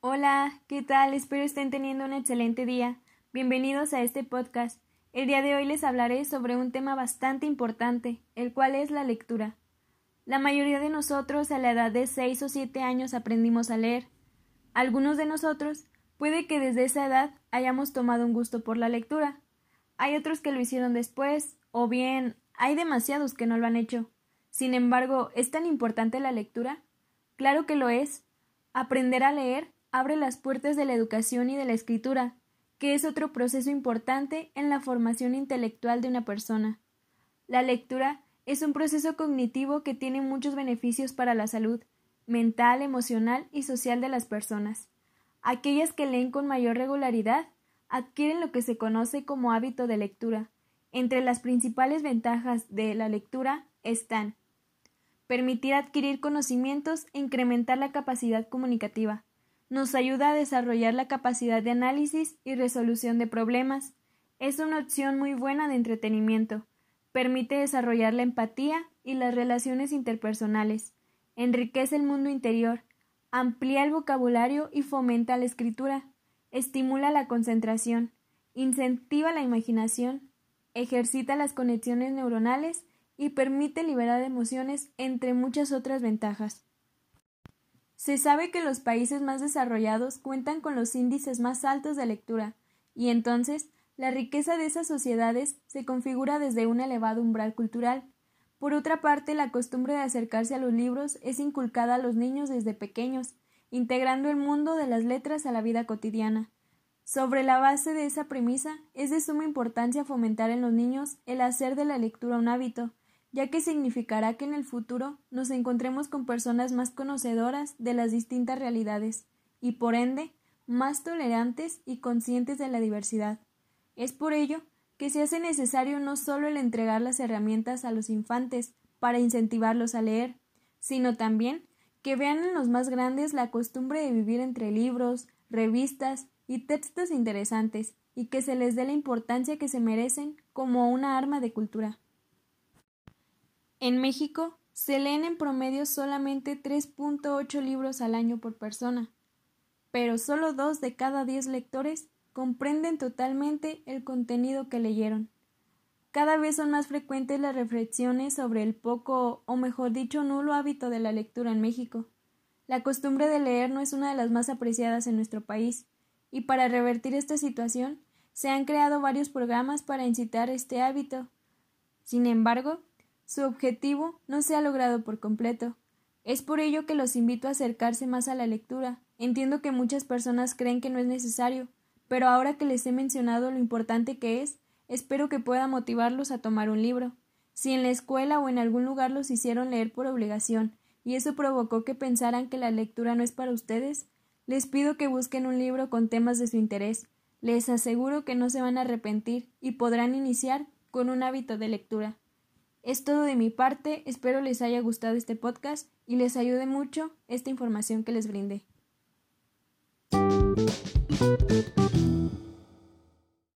Hola, ¿qué tal? Espero estén teniendo un excelente día. Bienvenidos a este podcast. El día de hoy les hablaré sobre un tema bastante importante, el cual es la lectura. La mayoría de nosotros a la edad de 6 o 7 años aprendimos a leer. Algunos de nosotros puede que desde esa edad hayamos tomado un gusto por la lectura. Hay otros que lo hicieron después, o bien hay demasiados que no lo han hecho. Sin embargo, ¿es tan importante la lectura? Claro que lo es. Aprender a leer abre las puertas de la educación y de la escritura, que es otro proceso importante en la formación intelectual de una persona. La lectura es un proceso cognitivo que tiene muchos beneficios para la salud mental, emocional y social de las personas. Aquellas que leen con mayor regularidad adquieren lo que se conoce como hábito de lectura. Entre las principales ventajas de la lectura están permitir adquirir conocimientos e incrementar la capacidad comunicativa, nos ayuda a desarrollar la capacidad de análisis y resolución de problemas. Es una opción muy buena de entretenimiento. Permite desarrollar la empatía y las relaciones interpersonales. Enriquece el mundo interior. Amplía el vocabulario y fomenta la escritura. Estimula la concentración. Incentiva la imaginación. Ejercita las conexiones neuronales y permite liberar emociones, entre muchas otras ventajas. Se sabe que los países más desarrollados cuentan con los índices más altos de lectura, y entonces la riqueza de esas sociedades se configura desde un elevado umbral cultural. Por otra parte, la costumbre de acercarse a los libros es inculcada a los niños desde pequeños, integrando el mundo de las letras a la vida cotidiana. Sobre la base de esa premisa, es de suma importancia fomentar en los niños el hacer de la lectura un hábito, ya que significará que en el futuro nos encontremos con personas más conocedoras de las distintas realidades y por ende más tolerantes y conscientes de la diversidad. Es por ello que se hace necesario no solo el entregar las herramientas a los infantes para incentivarlos a leer, sino también que vean en los más grandes la costumbre de vivir entre libros, revistas y textos interesantes y que se les dé la importancia que se merecen como una arma de cultura. En México se leen en promedio solamente 3.8 libros al año por persona, pero solo dos de cada diez lectores comprenden totalmente el contenido que leyeron. Cada vez son más frecuentes las reflexiones sobre el poco, o mejor dicho, nulo hábito de la lectura en México. La costumbre de leer no es una de las más apreciadas en nuestro país, y para revertir esta situación se han creado varios programas para incitar este hábito. Sin embargo, su objetivo no se ha logrado por completo. Es por ello que los invito a acercarse más a la lectura. Entiendo que muchas personas creen que no es necesario, pero ahora que les he mencionado lo importante que es, espero que pueda motivarlos a tomar un libro. Si en la escuela o en algún lugar los hicieron leer por obligación, y eso provocó que pensaran que la lectura no es para ustedes, les pido que busquen un libro con temas de su interés. Les aseguro que no se van a arrepentir y podrán iniciar con un hábito de lectura. Es todo de mi parte, espero les haya gustado este podcast y les ayude mucho esta información que les brindé.